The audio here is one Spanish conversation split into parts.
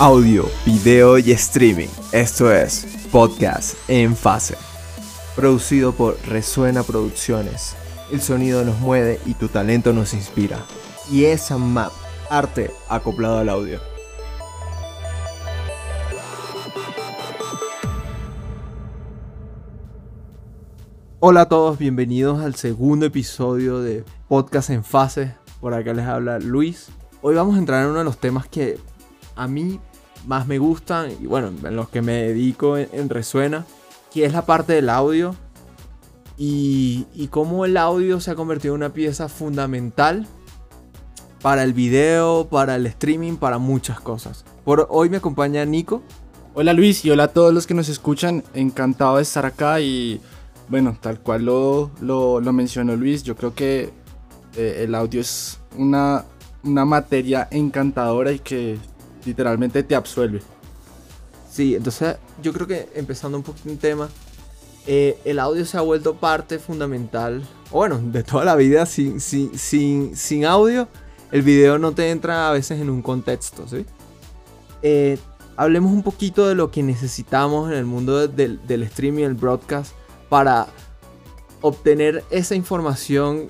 audio, video y streaming. Esto es Podcast en Fase. Producido por Resuena Producciones. El sonido nos mueve y tu talento nos inspira. Y esa map, arte acoplado al audio. Hola a todos, bienvenidos al segundo episodio de Podcast en Fase. Por acá les habla Luis. Hoy vamos a entrar en uno de los temas que a mí más me gustan y bueno, en los que me dedico en, Resuena, que es la parte del audio y, cómo el audio se ha convertido en una pieza fundamental para el video, para el streaming, para muchas cosas. Por hoy me acompaña Nico. Hola Luis y hola a todos los que nos escuchan, encantado de estar acá y bueno, tal cual lo, lo, mencionó Luis, yo creo que eh, el audio es una, una materia encantadora y que literalmente te absuelve. Sí, entonces yo creo que empezando un poquito en tema, eh, el audio se ha vuelto parte fundamental, bueno, de toda la vida, sin, sin, sin, sin audio, el video no te entra a veces en un contexto, ¿sí? Eh, hablemos un poquito de lo que necesitamos en el mundo del, streaming, el broadcast, para obtener esa información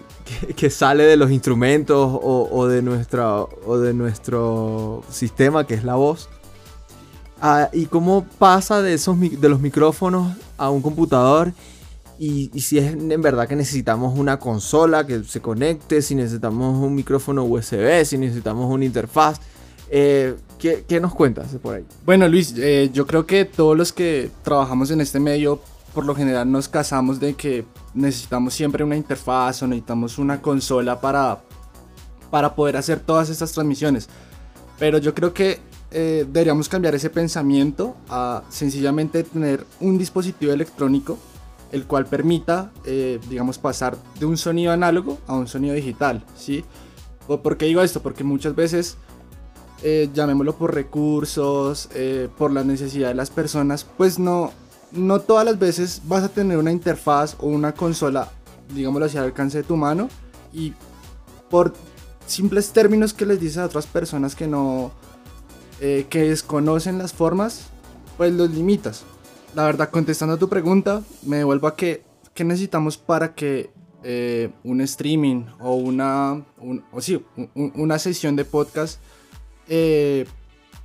que, sale de los instrumentos o, de nuestra, o de nuestro sistema que es la voz. Ah, y cómo pasa de, esos, de los micrófonos a un computador y, si es en verdad que necesitamos una consola que se conecte, si necesitamos un micrófono USB, si necesitamos una interfaz. Eh, ¿qué, nos cuentas por ahí? Bueno Luis, eh, yo creo que todos los que trabajamos en este medio por lo general nos casamos de que necesitamos siempre una interfaz o necesitamos una consola para, para poder hacer todas estas transmisiones. Pero yo creo que eh, deberíamos cambiar ese pensamiento a sencillamente tener un dispositivo electrónico el cual permita, eh, digamos, pasar de un sonido análogo a un sonido digital, ¿sí? ¿Por qué digo esto? Porque muchas veces, eh, llamémoslo por recursos, por la necesidad de las personas, pues no, no todas las veces vas a tener una interfaz o una consola, digámoslo así, al alcance de tu mano y por simples términos que les dices a otras personas que no, eh, que desconocen las formas, pues los limitas. La verdad, contestando a tu pregunta, me devuelvo a que, ¿qué necesitamos para que eh, un streaming o una, o sí, una sesión de podcast eh,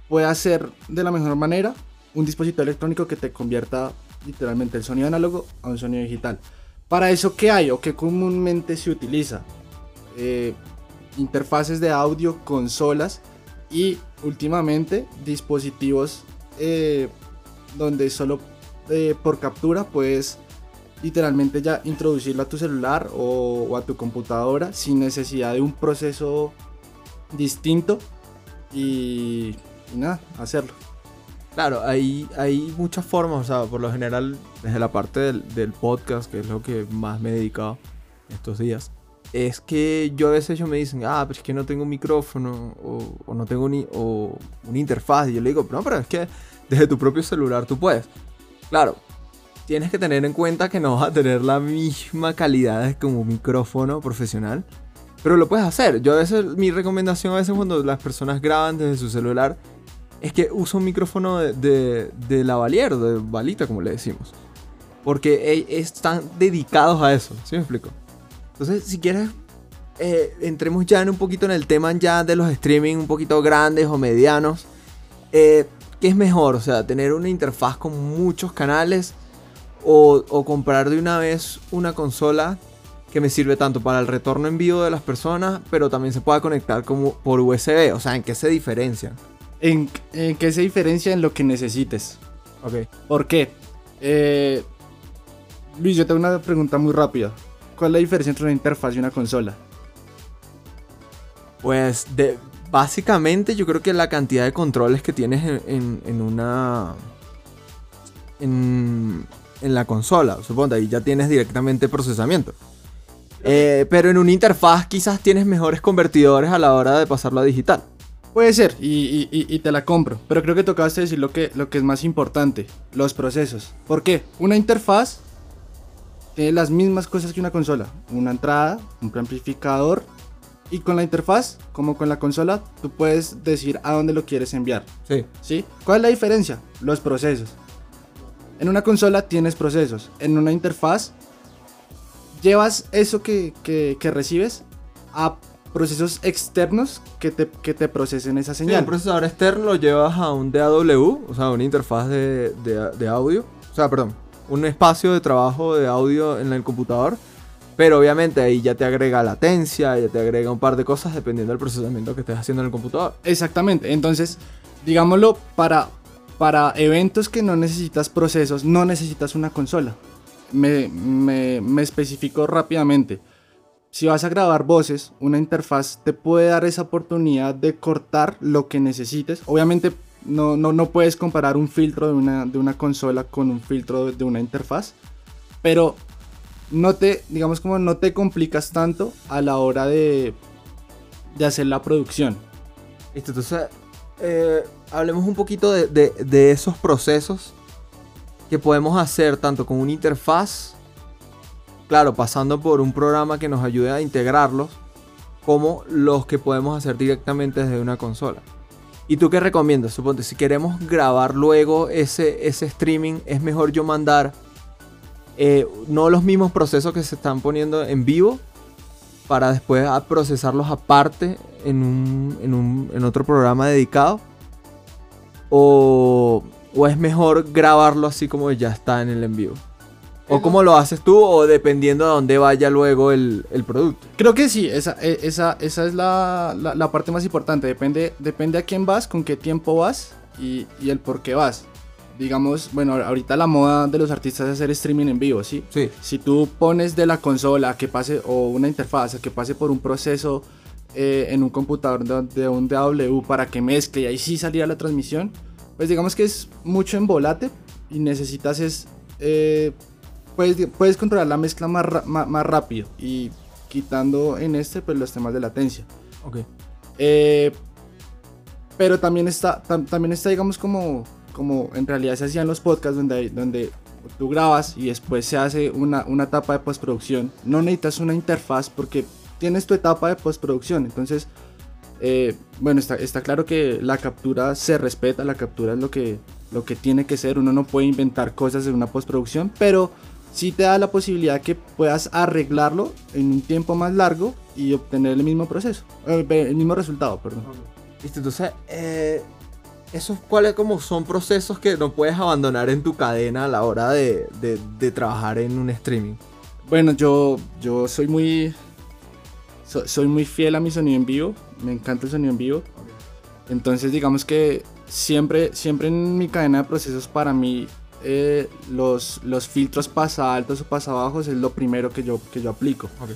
pueda ser de la mejor manera? Un dispositivo electrónico que te convierta literalmente el sonido análogo a un sonido digital. Para eso, ¿qué hay o qué comúnmente se utiliza? Eh, interfaces de audio, consolas y últimamente dispositivos eh, donde solo eh, por captura puedes literalmente ya introducirlo a tu celular o, a tu computadora sin necesidad de un proceso distinto y nada, hacerlo. Claro, hay, hay muchas formas, o sea, por lo general, desde la parte del, podcast, que es lo que más me he dedicado estos días, es que yo a veces ellos me dicen, ah, pero es que no tengo un micrófono o, no tengo ni, o una interfaz. Y yo le digo, no, pero es que desde tu propio celular tú puedes. Claro, tienes que tener en cuenta que no vas a tener la misma calidad como un micrófono profesional. Pero lo puedes hacer. Yo a veces, mi recomendación a veces cuando las personas graban desde su celular es que usa un micrófono de, de, de lavalier, de balita, como le decimos. Porque están dedicados a eso, ¿sí me explico? Entonces, si quieres, eh, entremos ya en un poquito en el tema ya de los streaming un poquito grandes o medianos. Eh, ¿Qué es mejor? O sea, tener una interfaz con muchos canales o, o, comprar de una vez una consola que me sirve tanto para el retorno en vivo de las personas, pero también se pueda conectar como por USB. O sea, ¿en qué se diferencian? En, qué se diferencia en lo que necesites. Ok. ¿Por qué? Eh, Luis, yo tengo una pregunta muy rápida. ¿Cuál es la diferencia entre una interfaz y una consola? Pues de, básicamente yo creo que la cantidad de controles que tienes en, una... En, en, la consola, supongo, ahí ya tienes directamente procesamiento. Eh, pero en una interfaz quizás tienes mejores convertidores a la hora de pasarlo a digital. Puede ser, y, te la compro, pero creo que tocaste decir lo que, lo que es más importante, los procesos. ¿Por qué? Una interfaz tiene las mismas cosas que una consola. Una entrada, un amplificador Y con la interfaz, como con la consola, tú puedes decir a dónde lo quieres enviar. Sí. ¿Sí? ¿Cuál es la diferencia? Los procesos. En una consola tienes procesos. En una interfaz llevas eso que, que- que recibes a procesos externos que te, que te procesen esa Sí, señal. un procesador externo lo llevas a un DAW, o sea, una interfaz de, de- de audio. O sea, perdón, un espacio de trabajo de audio en el computador. Pero obviamente ahí ya te agrega latencia, ya te agrega un par de cosas dependiendo del procesamiento que estés haciendo en el computador. Exactamente. Entonces, digámoslo, para, para eventos que no necesitas procesos, no necesitas una consola. Me, me, me especifico rápidamente. Si vas a grabar voces, una interfaz te puede dar esa oportunidad de cortar lo que necesites. Obviamente no, no, no puedes comparar un filtro de una, de una consola con un filtro de, una interfaz. Pero no te, digamos como no te complicas tanto a la hora de, de hacer la producción. Listo, entonces eh, hablemos un poquito de- de esos procesos que podemos hacer tanto con una interfaz, claro, pasando por un programa que nos ayude a integrarlos, como los que podemos hacer directamente desde una consola. ¿Y tú qué recomiendas? Suponte, si queremos grabar luego ese, ese streaming, es mejor yo mandar eh, no los mismos procesos que se están poniendo en vivo, para después procesarlos aparte en, un, en, un- en otro programa dedicado? ¿O, o es mejor grabarlo así como ya está en el en vivo? ¿O cómo lo haces tú o dependiendo de dónde vaya luego el, el producto? Creo que sí, esa, e- esa, esa es la, la- la parte más importante. Depende, depende a quién vas, con qué tiempo vas y, y el por qué vas. Digamos, bueno, ahorita la moda de los artistas es hacer streaming en vivo, ¿sí? Sí. Si tú pones de la consola a que pase, o una interfaz a que pase por un proceso eh, en un computador de, de un DAW para que mezcle y ahí sí saliera la transmisión, pues digamos que es mucho en volate y necesitas es... eh, puedes, puedes controlar la mezcla más, ma- más rápido y quitando en este pues los temas de latencia. Ok. Eh, pero también está, tam- también está, digamos, como, como en realidad se hacían los podcasts donde, donde tú grabas y después se hace una, una etapa de postproducción. No necesitas una interfaz porque tienes tu etapa de postproducción. Entonces, eh, bueno, está, está claro que la captura se respeta, la captura es lo que, lo que tiene que ser. Uno no puede inventar cosas en una postproducción, pero sí te da la posibilidad que puedas arreglarlo en un tiempo más largo y obtener el mismo proceso, eh, el mismo resultado, perdón. Listo, entonces, eh, esos cuáles como son procesos que no puedes abandonar en tu cadena a la hora de, de- de trabajar en un streaming. Bueno, yo, yo soy muy. so- soy muy fiel a mi sonido en vivo. Me encanta el sonido en vivo. Entonces, digamos que siempre, siempre en mi cadena de procesos, para mí, eh, los, los filtros pasa altos o pasa bajos es lo primero que yo, que yo aplico. Ok.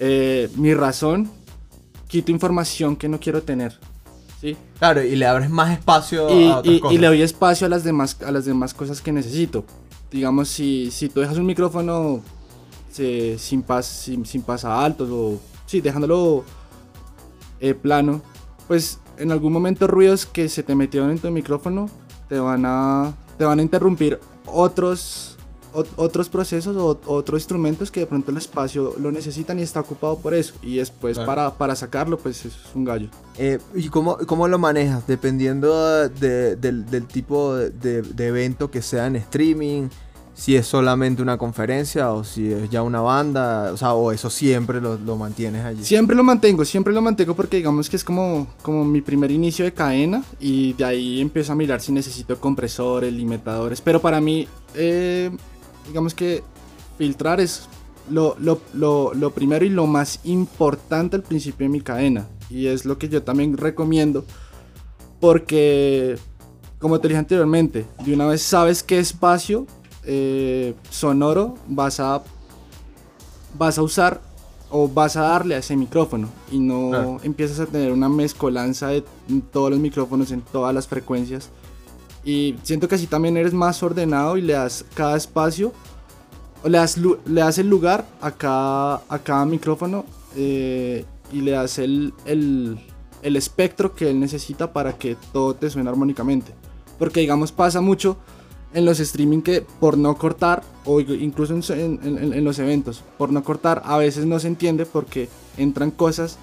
Eh, mi razón, quito información que no quiero tener. ¿sí? Claro, y le abres más espacio y, a otras y- y cosas. le doy espacio a las demás, a las demás cosas que necesito. Digamos, si, si tú dejas un micrófono sin, pas, sin, sin pasa altos o sí, dejándolo eh, plano, pues en algún momento ruidos que se te metieron en tu micrófono te van a, te van a interrumpir otros, ot- otros procesos o otros instrumentos que de pronto el espacio lo necesitan y está ocupado por eso. Y después Claro. para, para sacarlo, pues es un gallo. Eh, ¿Y cómo, cómo lo manejas? Dependiendo de- del, del tipo de- de evento que sea en streaming, si es solamente una conferencia o si es ya una banda, o sea, o eso siempre lo, lo mantienes allí. Siempre lo mantengo, siempre lo mantengo porque digamos que es como, como mi primer inicio de cadena y de ahí empiezo a mirar si necesito compresores, limitadores, pero para mí, eh, digamos que filtrar es lo, lo- lo- primero y lo más importante al principio de mi cadena y es lo que yo también recomiendo porque, como te dije anteriormente, de una vez sabes qué espacio eh, sonoro vas a vas a usar o vas a darle a ese micrófono y no Claro. empiezas a tener una mezcolanza de todos los micrófonos en todas las frecuencias y siento que así también eres más ordenado y le das cada espacio o le das, le das el lugar a cada, a cada micrófono eh, y le das el, el, el espectro que él necesita para que todo te suene armónicamente porque digamos pasa mucho en los streaming que por no cortar, o incluso en, en- en- los eventos, por no cortar, a veces no se entiende porque entran cosas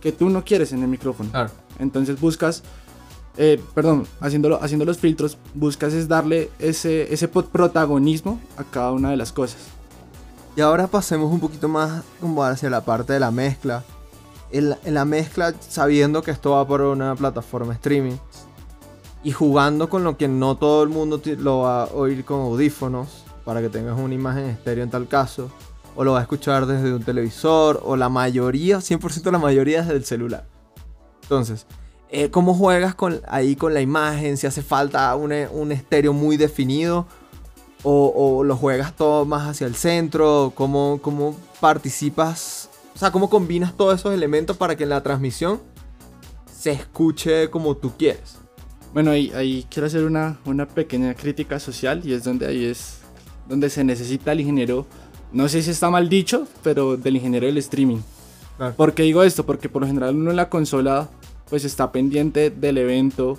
que tú no quieres en el micrófono. Claro. Entonces buscas, eh, perdón, haciéndolo, haciendo los filtros, buscas es darle ese, ese protagonismo a cada una de las cosas. Y ahora pasemos un poquito más como hacia la parte de la mezcla. En la, en la mezcla, sabiendo que esto va por una plataforma streaming y jugando con lo que no todo el mundo lo va a oír con audífonos para que tengas una imagen estéreo en tal caso, o lo va a escuchar desde un televisor, o la mayoría, 100% la mayoría desde el celular. Entonces, eh, ¿cómo juegas con, ahí con la imagen? Si hace falta un, e- un estéreo muy definido o, o lo juegas todo más hacia el centro? ¿Cómo, ¿Cómo participas? O sea, ¿cómo combinas todos esos elementos para que en la transmisión se escuche como tú quieres? Bueno, ahí, ahí quiero hacer una, una pequeña crítica social y es donde ahí es donde se necesita el ingeniero, no sé si está mal dicho, pero del ingeniero del streaming. Claro. ¿Por qué digo esto? Porque por lo general uno en la consola pues está pendiente del evento,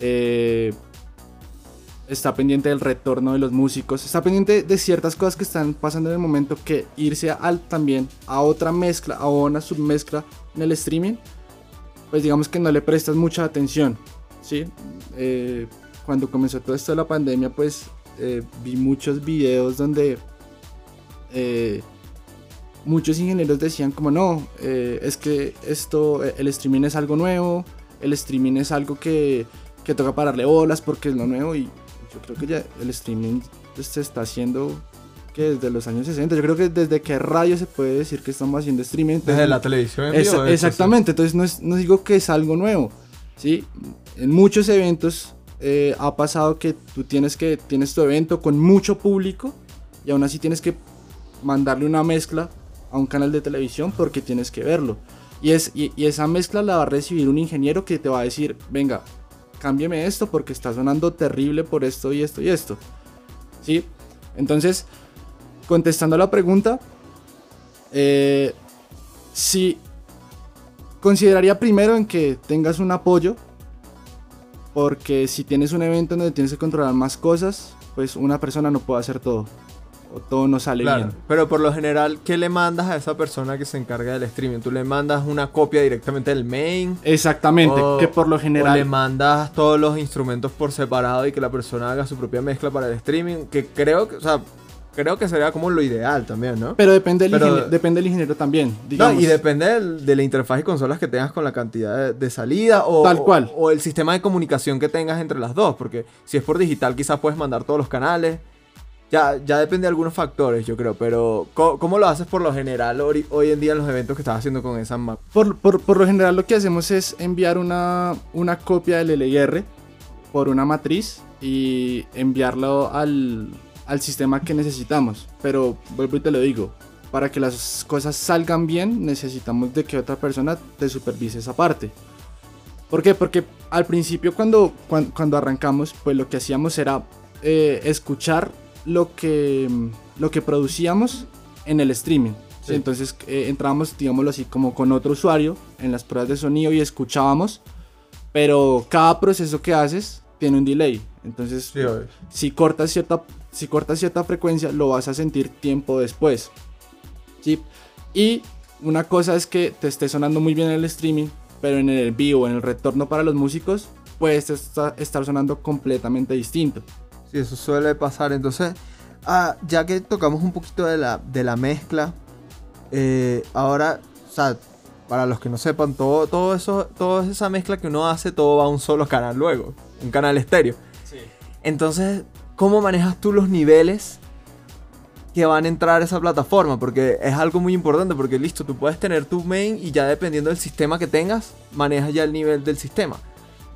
eh, está pendiente del retorno de los músicos, está pendiente de ciertas cosas que están pasando en el momento que irse al, también a otra mezcla, a una submezcla en el streaming, pues digamos que no le prestas mucha atención, ¿sí? Eh, cuando comenzó todo esto de la pandemia, pues eh, vi muchos videos donde eh, muchos ingenieros decían como no, es que esto, el streaming es algo nuevo, el streaming es algo que, que toca pararle bolas porque es lo nuevo y yo creo que ya el streaming se está haciendo que desde los años 60, yo creo que desde que radio se puede decir que estamos haciendo streaming. Desde la televisión en vivo, exactamente, entonces no, es- no digo que es algo nuevo, ¿sí? En muchos eventos eh, ha pasado que tú tienes que tienes tu evento con mucho público y aún así tienes que mandarle una mezcla a un canal de televisión porque tienes que verlo. Y, es, y, esa mezcla la va a recibir un ingeniero que te va a decir, venga, cámbiame esto porque está sonando terrible por esto y esto y esto. ¿Sí? Entonces, contestando a la pregunta, eh, si consideraría primero en que tengas un apoyo, porque si tienes un evento donde tienes que controlar más cosas, pues una persona no puede hacer todo, o todo no sale Claro, bien. pero por lo general, ¿qué le mandas a esa persona que se encarga del streaming? ¿Tú le mandas una copia directamente del main? Exactamente, O- que por lo ¿O le general... mandas todos los instrumentos por separado y que la persona haga su propia mezcla para el streaming? Que creo que, o sea, creo que sería como lo ideal también, ¿no? Pero depende del, Pero- ingeniero, depende del ingeniero también. No, Digamos. y depende del- de la interfaz y consolas que tengas con la cantidad de, de salida o, Tal cual. o, o el sistema de comunicación que tengas entre las dos, porque si es por digital quizás puedes mandar todos los canales. Ya, ya depende de algunos factores, yo creo, pero ¿cómo, lo haces por lo general hoy, hoy en día en los eventos que estás haciendo con esa map? Por, por- por lo general lo que hacemos es enviar una, una copia del LIR por una matriz y enviarlo al, al sistema que necesitamos. Pero vuelvo y te lo digo, para que las cosas salgan bien necesitamos de que otra persona te supervise esa parte. ¿Por qué? Porque al principio cuando, cuan- cuando, arrancamos, pues lo que hacíamos era eh, escuchar lo que, lo que producíamos en el streaming. Entonces eh, entrábamos, digámoslo así, como con otro usuario en las pruebas de sonido y escuchábamos. Pero cada proceso que haces tiene un delay. Entonces, Sí, si cortas cierta, si cortas cierta frecuencia, lo vas a sentir tiempo después. ¿sí? Y una cosa es que te esté sonando muy bien en el streaming, pero en el vivo, en el retorno para los músicos, puedes esta- estar sonando completamente distinto. Sí, eso suele pasar. Entonces, ah, ya que tocamos un poquito de la, de la mezcla, eh, ahora, o sea, para los que no sepan, todo, todo eso, toda esa mezcla que uno hace, todo va a un solo canal luego, un canal estéreo. Entonces, ¿cómo manejas tú los niveles que van a entrar a esa plataforma? Porque es algo muy importante, porque listo, tú puedes tener tu main y ya dependiendo del sistema que tengas, manejas ya el nivel del sistema.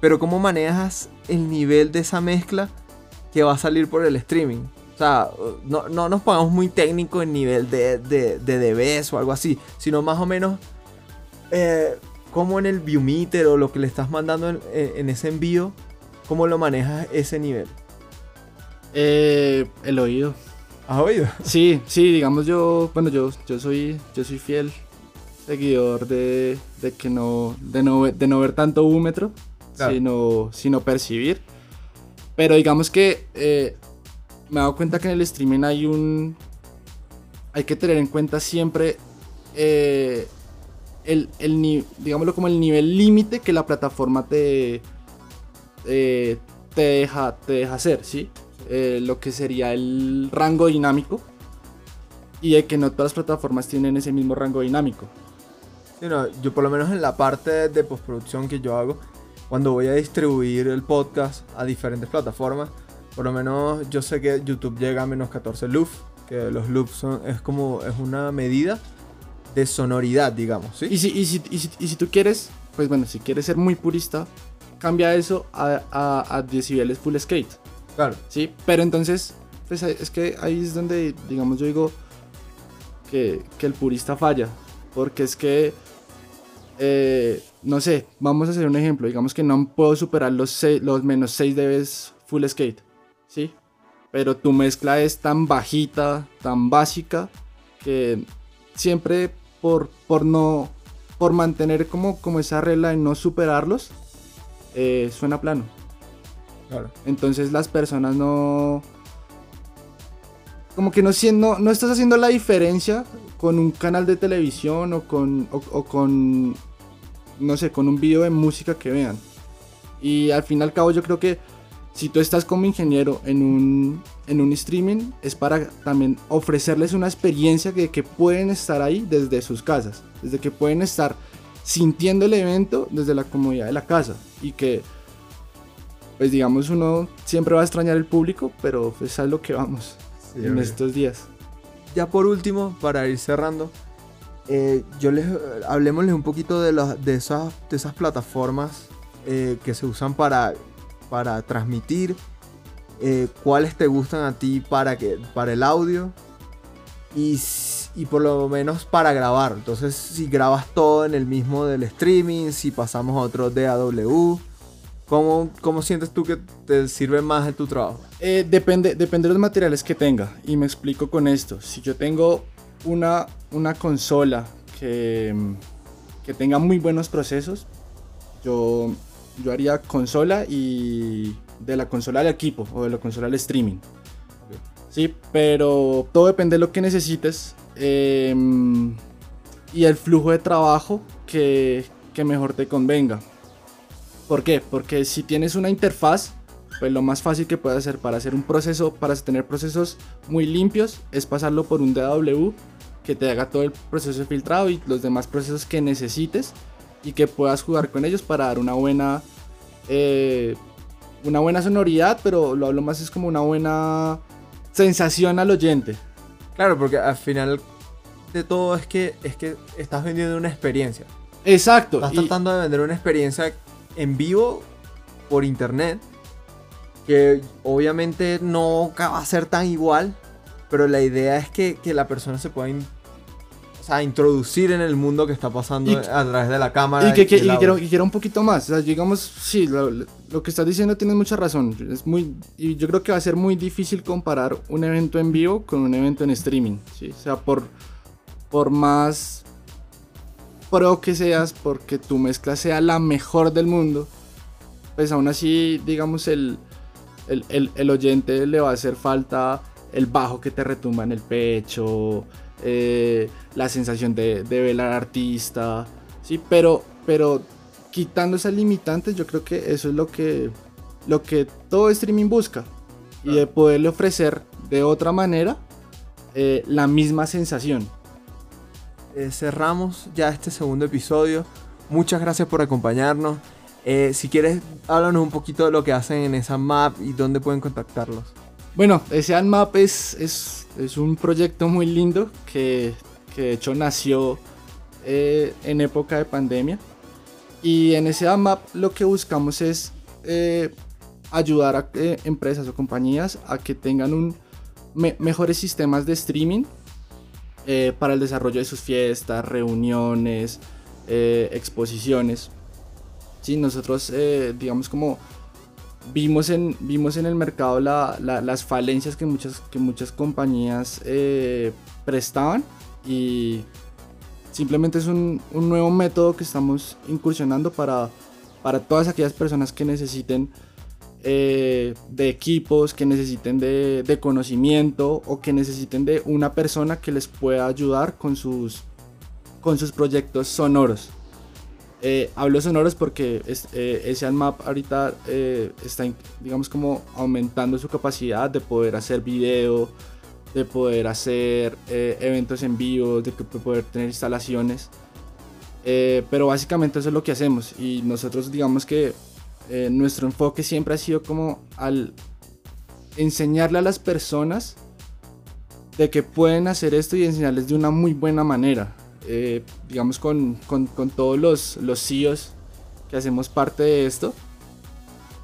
Pero ¿cómo manejas el nivel de esa mezcla que va a salir por el streaming? O sea, no, no nos pongamos muy técnicos en nivel de, de, de dBs o algo así, sino más o menos eh, cómo en el viewmeter o lo que le estás mandando en- en ese envío, cómo lo manejas ese nivel. Eh, el oído. ¿Has oído? Sí, sí, digamos yo, bueno, yo, yo soy, yo soy fiel seguidor de, de que no, de no, de no ver tanto húmetro, Claro. sino, sino percibir. Pero digamos que eh, me he dado cuenta que en el streaming hay un, hay que tener en cuenta siempre eh, el, el digámoslo como el nivel límite que la plataforma te, eh, te, deja, te deja hacer, ¿sí? Eh, lo que sería el rango dinámico y de que no todas las plataformas tienen ese mismo rango dinámico. Sí, no, yo por lo menos en la parte de postproducción que yo hago, cuando voy a distribuir el podcast a diferentes plataformas, por lo menos yo sé que YouTube llega a menos 14 loops, que los loops son, es como, es una medida de sonoridad, digamos, ¿sí? Y si, y, si, y, si, y si tú quieres, pues bueno, si quieres ser muy purista, cambia eso a, a, a decibeles full skate. Claro. ¿sí? Pero entonces, pues ahí- es que ahí es donde, digamos, yo digo que, que el purista falla. Porque es que, eh, no sé, vamos a hacer un ejemplo. Digamos que no puedo superar los, se- los menos 6 dBs full skate, ¿sí? Pero tu mezcla es tan bajita, tan básica, que siempre por, por no, por mantener como, como esa regla de no superarlos, eh, suena plano. Entonces las personas no... Como que no, siendo, no estás haciendo la diferencia con un canal de televisión o con, o, con, no sé, con un video de música que vean. Y al fin y al cabo yo creo que si tú estás como ingeniero en un, en un streaming es para también ofrecerles una experiencia que, que pueden estar ahí desde sus casas. Desde que pueden estar sintiendo el evento desde la comodidad de la casa. Y que pues digamos uno siempre va a extrañar el público, pero pues es lo que vamos Sí, en obvio. estos días. Ya por último, para ir cerrando, eh, yo les hablemosles un poquito de, las de, esas, de esas plataformas eh, que se usan para, para transmitir, eh, cuáles te gustan a ti para, que, para el audio y, y por lo menos para grabar. Entonces, si grabas todo en el mismo del streaming, si pasamos a otro DAW, ¿cómo, cómo sientes tú que te sirve más en tu trabajo? Eh, depende, depende de los materiales que tenga. Y me explico con esto. Si yo tengo una, una consola que, que tenga muy buenos procesos, yo, yo haría consola y de la consola al equipo o de la consola al streaming. Sí, pero todo depende de lo que necesites eh, y el flujo de trabajo que, que mejor te convenga. ¿Por qué? Porque si tienes una interfaz, pues lo más fácil que puedes hacer para hacer un proceso, para tener procesos muy limpios, es pasarlo por un DAW que te haga todo el proceso de filtrado y los demás procesos que necesites y que puedas jugar con ellos para dar una buena, eh, una buena sonoridad, pero lo hablo más es como una buena sensación al oyente. Claro, porque al final de todo es que, es que estás vendiendo una experiencia. Exacto. Estás y- tratando de vender una experiencia en vivo por internet. Que obviamente no va a ser tan igual. Pero la idea es que, que la persona se pueda in- o sea, introducir en el mundo que está pasando Y- a través de la cámara. Y que, que- y quiero, un poquito más. O sea, digamos, sí, lo, lo que estás diciendo tienes mucha razón. Es muy, y yo creo que va a ser muy difícil comparar un evento en vivo con un evento en streaming. ¿sí? O sea, por, por más pro que seas, porque tu mezcla sea la mejor del mundo, pues aún así, digamos, el, el, el- el oyente le va a hacer falta el bajo que te retumba en el pecho, eh, la sensación de, de ver al artista, sí, pero, pero quitando esas limitantes, yo creo que eso es lo que, lo que todo streaming busca. Y de poderle ofrecer de otra manera eh, la misma sensación. Eh, cerramos ya este segundo episodio. Muchas gracias por acompañarnos. Eh, si quieres, háblanos un poquito de lo que hacen en esa map y dónde pueden contactarlos. Bueno, ese AdMap es, es, es un proyecto muy lindo que, que de hecho nació eh, en época de pandemia. Y en ese AdMap lo que buscamos es ayudar a empresas o compañías a que tengan un me- mejores sistemas de streaming eh, para el desarrollo de sus fiestas, reuniones, eh, exposiciones. Sí, nosotros, eh, digamos, como vimos en, vimos en el mercado la- la- las falencias que muchas, que muchas compañías prestaban y simplemente es un, un nuevo método que estamos incursionando para, para todas aquellas personas que necesiten eh, de equipos, que necesiten de, de conocimiento o que necesiten de una persona que les pueda ayudar con sus, con sus proyectos sonoros. Eh, hablo sonoros porque es, eh, Map ahorita eh, está, digamos, como aumentando su capacidad de poder hacer video, de poder hacer eh, eventos en vivo, de poder tener instalaciones. pero básicamente eso es lo que hacemos y nosotros digamos que nuestro enfoque siempre ha sido como al enseñarle a las personas de que pueden hacer esto y enseñarles de una muy buena manera. Eh, digamos, con, con, con, todos los, los CEOs que hacemos parte de esto,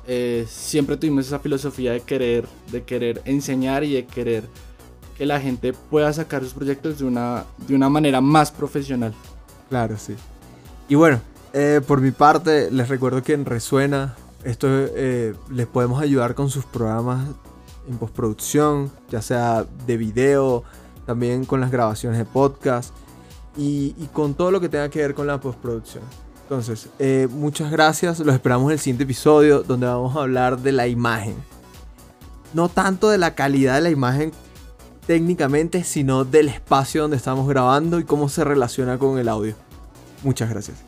eh, siempre tuvimos esa filosofía de querer, de querer enseñar y de querer que la gente pueda sacar sus proyectos de una, de una manera más profesional. Claro, sí. Y bueno, eh, por mi parte, les recuerdo que en Resuena esto les podemos ayudar con sus programas en postproducción, ya sea de video, también con las grabaciones de podcast y, con todo lo que tenga que ver con la postproducción. Entonces, eh, muchas gracias. Los esperamos en el siguiente episodio donde vamos a hablar de la imagen. No tanto de la calidad de la imagen técnicamente, sino del espacio donde estamos grabando y cómo se relaciona con el audio. Muchas gracias.